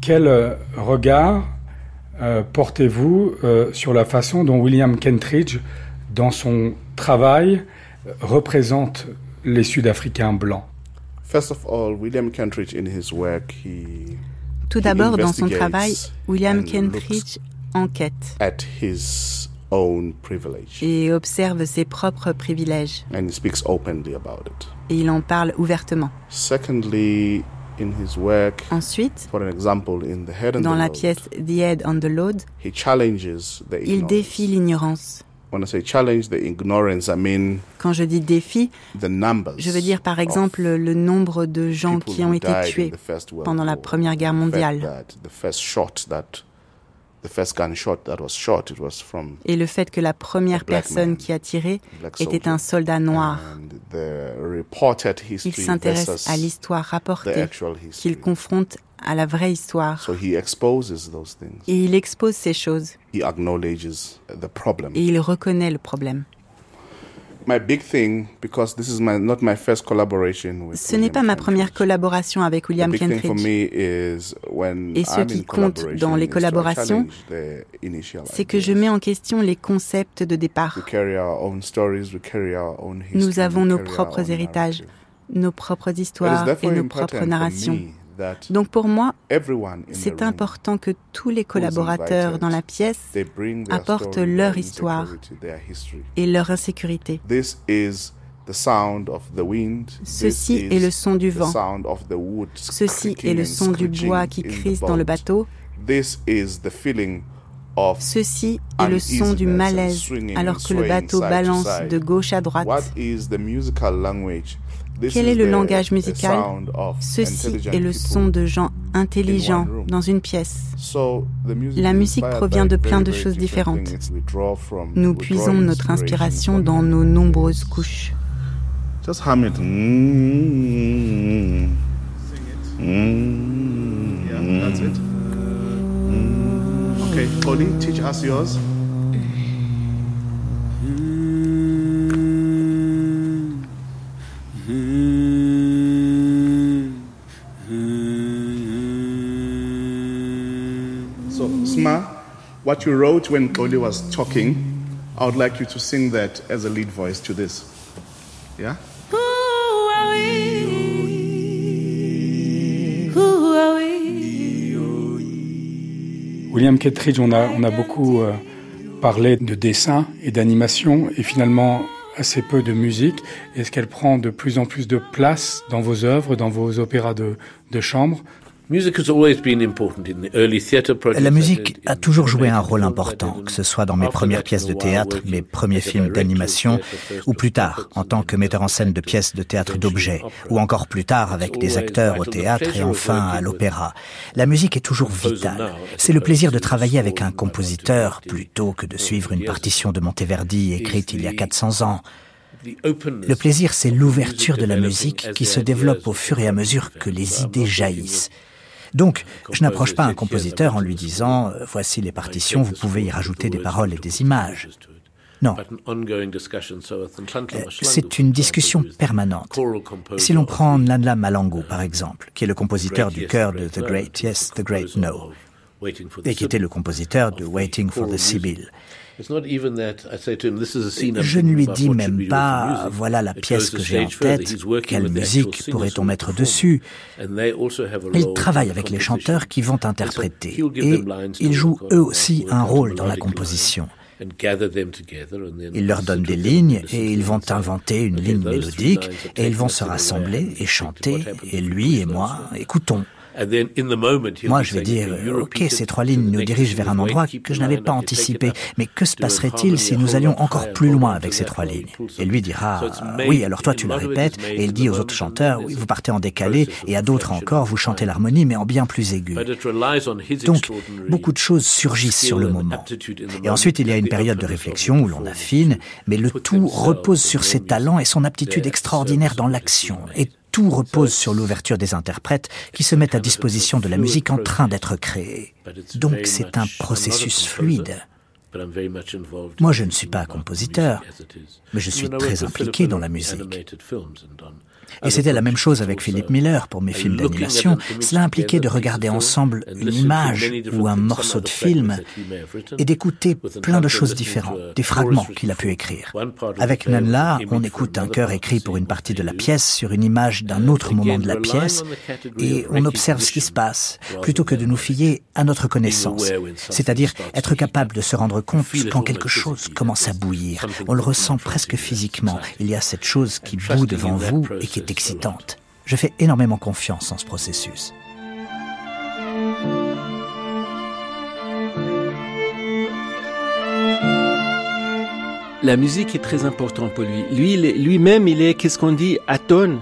Quel euh, regard euh, portez-vous euh, sur la façon dont William Kentridge, dans son travail, représente les Sud-Africains blancs? Tout d'abord, dans son travail, William Kentridge enquête et observe ses propres privilèges. Et il en parle ouvertement. Ensuite, dans la pièce The Head on the Load, il défie l'ignorance. Quand je dis défi, je veux dire par exemple le nombre de gens qui ont été tués pendant la Première Guerre mondiale. Et le fait que la première personne qui a tiré était un soldat noir. Il s'intéresse à l'histoire rapportée, qu'il confronte à la vraie histoire. Et il expose ces choses. Et il reconnaît le problème. Ce n'est pas ma première collaboration avec William Kentridge. Et ce qui compte dans les collaborations, c'est que je mets en question les concepts de départ. Nous avons nos propres héritages, nos propres histoires et nos propres narrations. Donc pour moi, c'est important que tous les collaborateurs dans la pièce apportent leur histoire et leur insécurité. Ceci est le son du vent. Ceci est le son du bois qui crise dans le bateau. Ceci est le son du malaise alors que le bateau balance de gauche à droite. Quel est le langage musical Ceci est le son de gens intelligents dans une pièce. La musique provient de plein de choses différentes. Nous puisons notre inspiration dans nos nombreuses couches. Just it. Yeah, that's it. Okay, Cody, teach us yours. What you wrote when Claudia was talking, I would like you to sing that as a lead voice to this. Yeah? William Kettridge, on a, on a beaucoup euh, parlé de dessin et d'animation et finalement assez peu de musique. Est-ce qu'elle prend de plus en plus de place dans vos œuvres, dans vos opéras de, de chambre? La musique a toujours joué un rôle important, que ce soit dans mes premières pièces de théâtre, mes premiers films d'animation, ou plus tard, en tant que metteur en scène de pièces de théâtre d'objets, ou encore plus tard avec des acteurs au théâtre et enfin à l'opéra. La musique est toujours vitale. C'est le plaisir de travailler avec un compositeur plutôt que de suivre une partition de Monteverdi écrite il y a 400 ans. Le plaisir, c'est l'ouverture de la musique qui se développe au fur et à mesure que les idées jaillissent. Donc, je n'approche pas un compositeur en lui disant euh, voici les partitions, vous pouvez y rajouter des paroles et des images. Non. Euh, c'est une discussion permanente. Si l'on prend Nanla Malango, par exemple, qui est le compositeur du chœur de The Great Yes, The Great No, et qui était le compositeur de Waiting for the Sibyl, je ne lui dis même pas, voilà la pièce que j'ai en tête, quelle musique pourrait-on mettre dessus? Il travaille avec les chanteurs qui vont interpréter. et ils jouent eux aussi un rôle dans la composition. Il leur donne des lignes et ils vont inventer une ligne mélodique et ils vont se rassembler et chanter et lui et moi écoutons. Moi, je vais dire, OK, ces trois lignes nous dirigent vers un endroit que je n'avais pas anticipé, mais que se passerait-il si nous allions encore plus loin avec ces trois lignes Et lui dira, oui, alors toi tu la répètes, et il dit aux autres chanteurs, oui, vous partez en décalé, et à d'autres encore, vous chantez l'harmonie, mais en bien plus aigu. Donc, beaucoup de choses surgissent sur le moment. Et ensuite, il y a une période de réflexion où l'on affine, mais le tout repose sur ses talents et son aptitude extraordinaire dans l'action. Et tout repose sur l'ouverture des interprètes qui se mettent à disposition de la musique en train d'être créée. Donc c'est un processus fluide. Moi, je ne suis pas compositeur, mais je suis très impliqué dans la musique. Et c'était la même chose avec Philip Miller pour mes films d'animation. Cela impliquait de regarder ensemble une image ou un morceau de film et d'écouter plein de choses différentes, des fragments qu'il a pu écrire. Avec Nanla, on écoute un chœur écrit pour une partie de la pièce sur une image d'un autre moment de la pièce et on observe ce qui se passe plutôt que de nous fier à notre connaissance. C'est-à-dire être capable de se rendre compte quand quelque chose commence à bouillir. On le ressent presque physiquement. Il y a cette chose qui bout devant vous et qui est excitante. Je fais énormément confiance en ce processus. La musique est très importante pour lui. Lui, lui-même, il est, qu'est-ce qu'on dit, atone.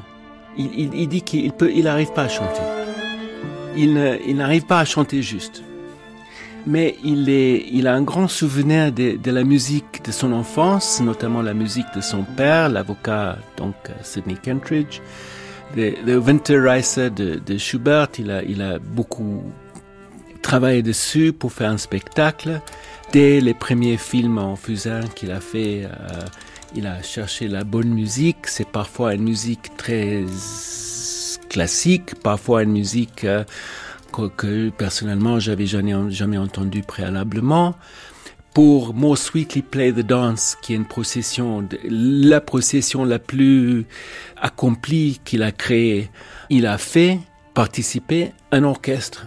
Il, il, dit qu'il peut, il n'arrive pas à chanter. Il, il n'arrive pas à chanter juste. Mais il, est, il a un grand souvenir de, de, la musique de son enfance, notamment la musique de son père, l'avocat donc Sidney Kentridge. Le, le Winterreise de, de Schubert, il a, il a beaucoup travaillé dessus pour faire un spectacle. Dès les premiers films en fusain qu'il a fait, euh, il a cherché la bonne musique. C'est parfois une musique très classique, parfois une musique euh, que personnellement j'avais jamais, jamais entendu préalablement. Pour More Sweetly Play the Dance, qui est une procession, la procession la plus accomplie qu'il a créée, il a fait participer un orchestre.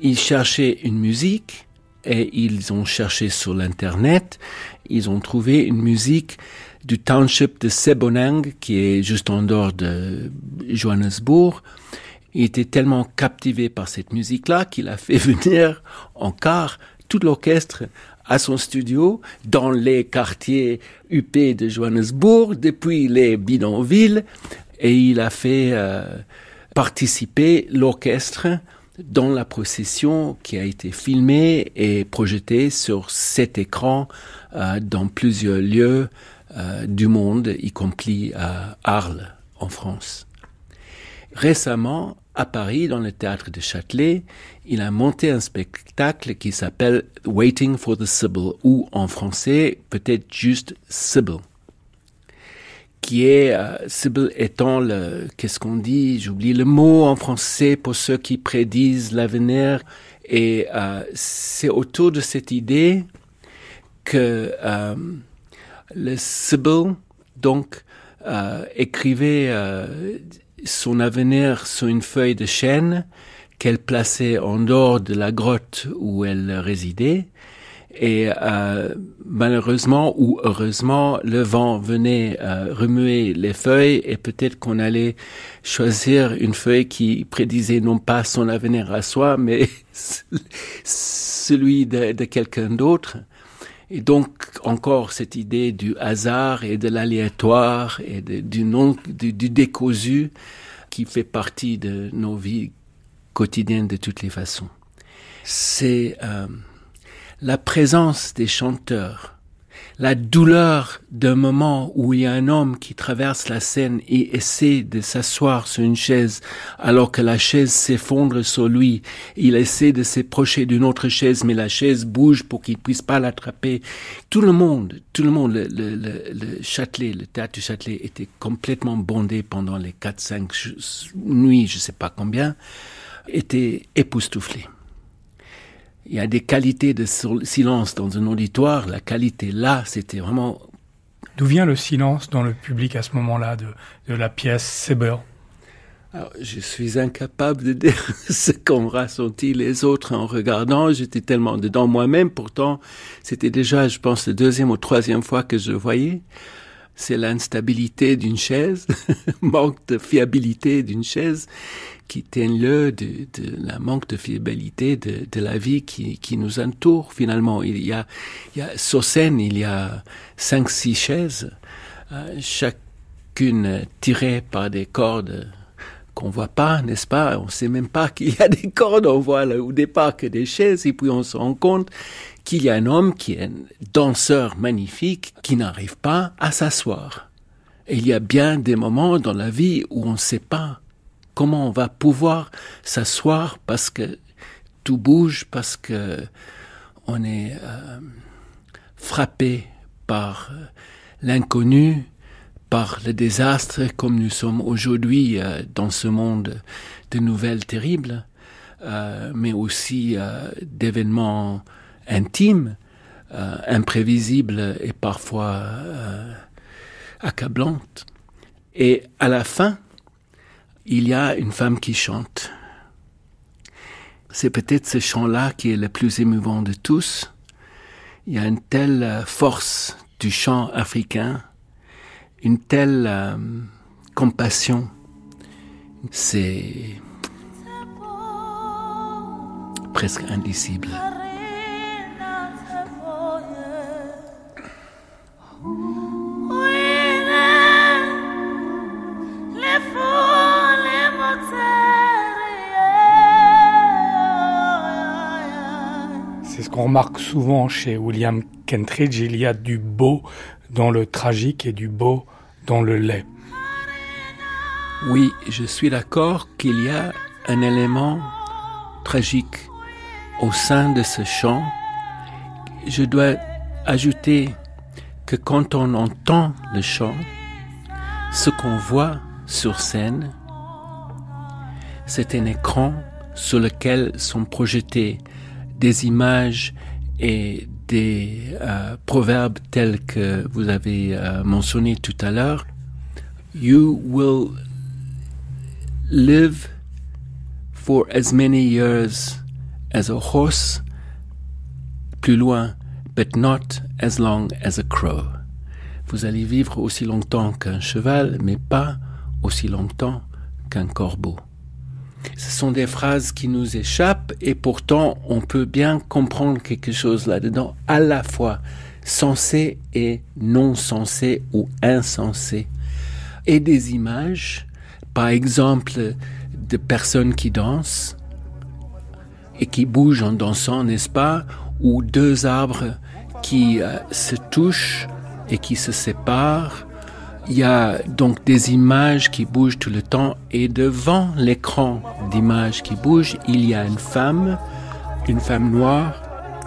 Il cherchait une musique et ils ont cherché sur l'internet, ils ont trouvé une musique du township de Sebonang, qui est juste en dehors de Johannesburg, il était tellement captivé par cette musique-là qu'il a fait venir en quart tout l'orchestre à son studio dans les quartiers UP de Johannesburg, depuis les bidonvilles, et il a fait euh, participer l'orchestre dans la procession qui a été filmée et projetée sur cet écran euh, dans plusieurs lieux euh, du monde, y compris à Arles, en France. Récemment, à Paris, dans le théâtre de Châtelet, il a monté un spectacle qui s'appelle Waiting for the Sibyl, ou en français, peut-être juste Sibyl. Qui est, euh, Sibyl étant le, qu'est-ce qu'on dit, j'oublie le mot en français pour ceux qui prédisent l'avenir. Et euh, c'est autour de cette idée que euh, le Sibyl, donc, euh, écrivait euh, son avenir sur une feuille de chêne qu'elle plaçait en dehors de la grotte où elle résidait. Et euh, malheureusement ou heureusement, le vent venait euh, remuer les feuilles et peut-être qu'on allait choisir une feuille qui prédisait non pas son avenir à soi, mais celui de, de quelqu'un d'autre. Et donc encore cette idée du hasard et de l'aléatoire et du non du, du, décousu qui fait partie de nos vies quotidiennes de toutes les façons. C'est euh, la présence des chanteurs la douleur d'un moment où il y a un homme qui traverse la scène et essaie de s'asseoir sur une chaise alors que la chaise s'effondre sur lui. Il essaie de s'approcher d'une autre chaise, mais la chaise bouge pour qu'il puisse pas l'attraper. Tout le monde, tout le monde, le, le, le, Châtelet, le théâtre du Châtelet était complètement bondé pendant les quatre, cinq nuits, je sais pas combien, était époustouflé il y a des qualités de silence dans un auditoire. La qualité là, c'était vraiment. D'où vient le silence dans le public à ce moment-là de, de la pièce Seber alors, je suis incapable de dire ce qu'ont ressenti les autres en regardant. J'étais tellement dedans moi-même. Pourtant, c'était déjà, je pense, la deuxième ou troisième fois que je le voyais. C'est l'instabilité d'une chaise, manque de fiabilité d'une chaise qui tient le de, la manque de fiabilité de, la vie qui, nous entoure finalement. Il y a, il y a sur scène, il y a cinq, six chaises, euh, chacune tirée par des cordes qu'on voit pas, n'est-ce pas? On sait même pas qu'il y a des cordes, on voit au départ que des chaises, et puis on se rend compte qu'il y a un homme qui est un danseur magnifique qui n'arrive pas à s'asseoir. Il y a bien des moments dans la vie où on ne sait pas comment on va pouvoir s'asseoir parce que tout bouge, parce que on est euh, frappé par euh, l'inconnu, par le désastre comme nous sommes aujourd'hui euh, dans ce monde de nouvelles terribles, mais aussi euh, d'événements intimes, imprévisibles et parfois accablantes. Et à la fin, il y a une femme qui chante. C'est peut-être ce chant-là qui est le plus émouvant de tous. Il y a une telle force du chant africain une telle euh, compassion, c'est presque indicible. C'est ce qu'on remarque souvent chez William Kentridge, il y a du beau dans le tragique et du beau dans le laid. Oui, je suis d'accord qu'il y a un élément tragique au sein de ce chant. Je dois ajouter que quand on entend le chant, ce qu'on voit sur scène, c'est un écran sur lequel sont projetées des images et des euh, proverbes tels que vous avez euh, mentionné tout à l'heure. You will live for as many years as a horse, plus loin, but not as long as a crow. Vous allez vivre aussi longtemps qu'un cheval, mais pas aussi longtemps qu'un corbeau. Ce sont des phrases qui nous échappent et pourtant on peut bien comprendre quelque chose là-dedans, à la fois sensé et non sensé ou insensé. Et des images, par exemple, de personnes qui dansent et qui bougent en dansant, n'est-ce pas, ou deux arbres qui euh, se touchent et qui se séparent, il y a donc des images qui bougent tout le temps et devant l'écran d'images qui bougent, il y a une femme, une femme noire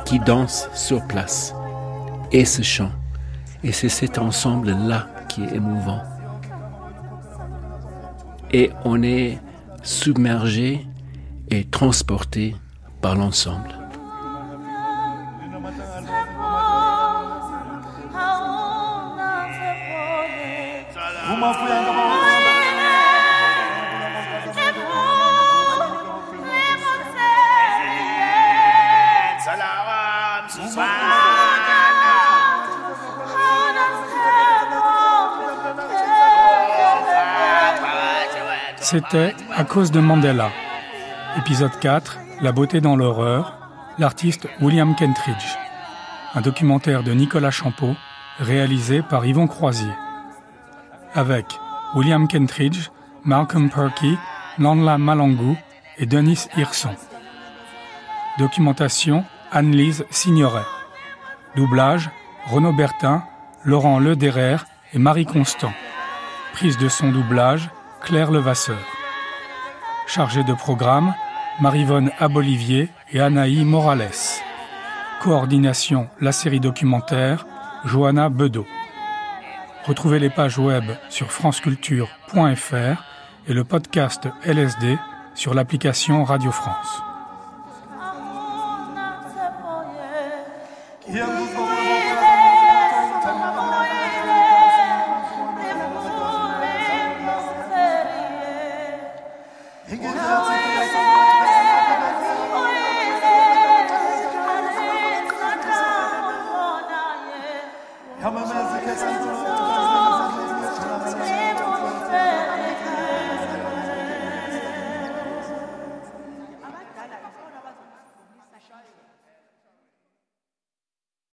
qui danse sur place et ce chant. Et c'est cet ensemble-là qui est émouvant. Et on est submergé et transporté par l'ensemble. C'était à cause de Mandela. Épisode 4, La beauté dans l'horreur, l'artiste William Kentridge. Un documentaire de Nicolas Champeau, réalisé par Yvon Croisier. Avec William Kentridge, Malcolm Perky, Nanla Malangu et Denis Hirson. Documentation Anne-Lise Signoret. Doublage Renaud Bertin, Laurent Lederer et Marie Constant. Prise de son doublage Claire Levasseur. Chargée de programme, Marivonne Abolivier et Anaï Morales. Coordination La série documentaire, Johanna Bedeau. Retrouvez les pages web sur franceculture.fr et le podcast LSD sur l'application Radio France.